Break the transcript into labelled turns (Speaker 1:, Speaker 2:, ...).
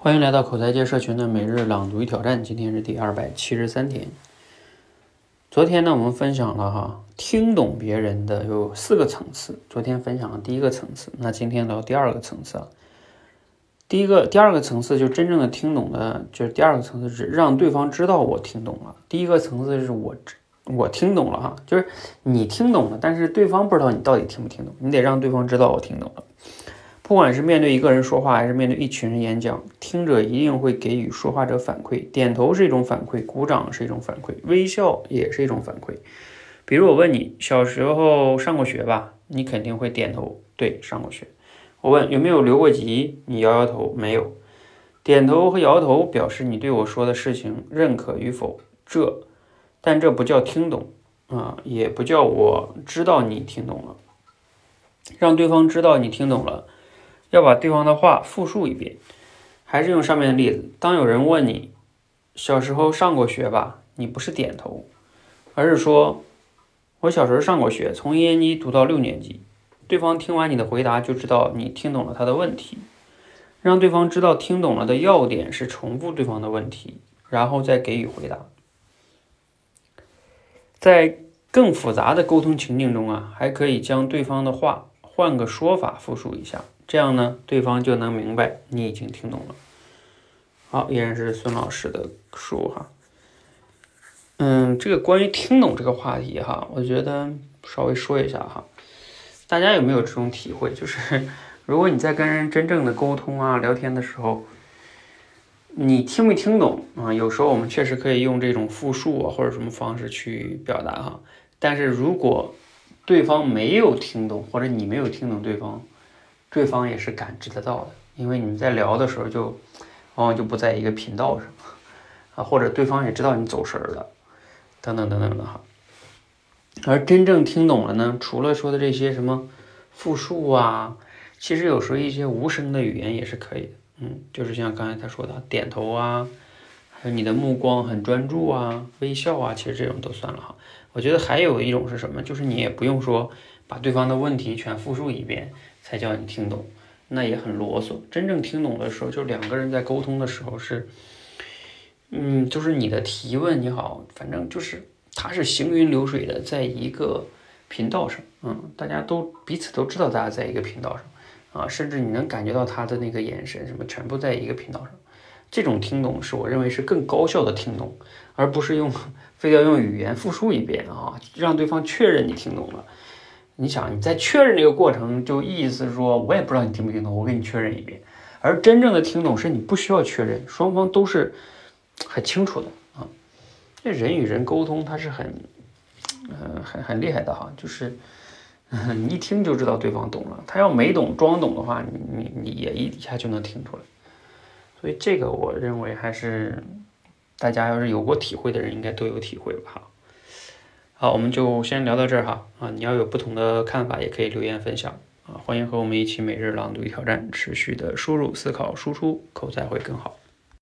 Speaker 1: 欢迎来到口才界社群的每日朗读与挑战，今天是第二百七十三天。昨天呢，我们分享了哈，听懂别人的有四个层次。昨天分享了第一个层次，那今天到第二个层次了。第一个、第二个层次就真正的听懂的，就是第二个层次是让对方知道我听懂了。第一个层次是我我听懂了哈，就是你听懂了，但是对方不知道你到底听不听懂，你得让对方知道我听懂了。不管是面对一个人说话，还是面对一群人演讲，听者一定会给予说话者反馈。点头是一种反馈，鼓掌是一种反馈，微笑也是一种反馈。比如我问你，小时候上过学吧？你肯定会点头，对，上过学。我问有没有留过级？你摇摇头，没有。点头和摇头表示你对我说的事情认可与否，这，但这不叫听懂啊，也不叫我知道你听懂了。让对方知道你听懂了。要把对方的话复述一遍，还是用上面的例子。当有人问你小时候上过学吧，你不是点头，而是说：“我小时候上过学，从一年级读到六年级。”对方听完你的回答，就知道你听懂了他的问题。让对方知道听懂了的要点是重复对方的问题，然后再给予回答。在更复杂的沟通情境中啊，还可以将对方的话换个说法复述一下。这样呢，对方就能明白你已经听懂了。好，依然是孙老师的书哈。嗯，这个关于听懂这个话题哈，我觉得稍微说一下哈。大家有没有这种体会？就是 如果你在跟人真正的沟通啊、聊天的时候，你听没听懂啊？有时候我们确实可以用这种复述啊或者什么方式去表达哈。但是如果对方没有听懂，或者你没有听懂对方。对方也是感知得到的，因为你们在聊的时候就往往就不在一个频道上啊，或者对方也知道你走神了，等等等等的哈。而真正听懂了呢，除了说的这些什么复述啊，其实有时候一些无声的语言也是可以的，嗯，就是像刚才他说的点头啊，还有你的目光很专注啊，微笑啊，其实这种都算了哈。我觉得还有一种是什么，就是你也不用说把对方的问题全复述一遍。才叫你听懂，那也很啰嗦。真正听懂的时候，就两个人在沟通的时候是，嗯，就是你的提问你好，反正就是他是行云流水的，在一个频道上，嗯，大家都彼此都知道大家在一个频道上，啊，甚至你能感觉到他的那个眼神什么，全部在一个频道上。这种听懂是我认为是更高效的听懂，而不是用 非要用语言复述一遍啊，让对方确认你听懂了。你想，你在确认这个过程，就意思说，我也不知道你听不听懂，我给你确认一遍。而真正的听懂是你不需要确认，双方都是很清楚的啊。这人与人沟通，他是很，嗯，很很厉害的哈，就是 你一听就知道对方懂了。他要没懂装懂的话，你你也一下就能听出来。所以这个我认为还是大家要是有过体会的人，应该都有体会吧哈。好，我们就先聊到这儿哈啊！你要有不同的看法，也可以留言分享啊！欢迎和我们一起每日朗读与挑战，持续的输入、思考、输出，口才会更好。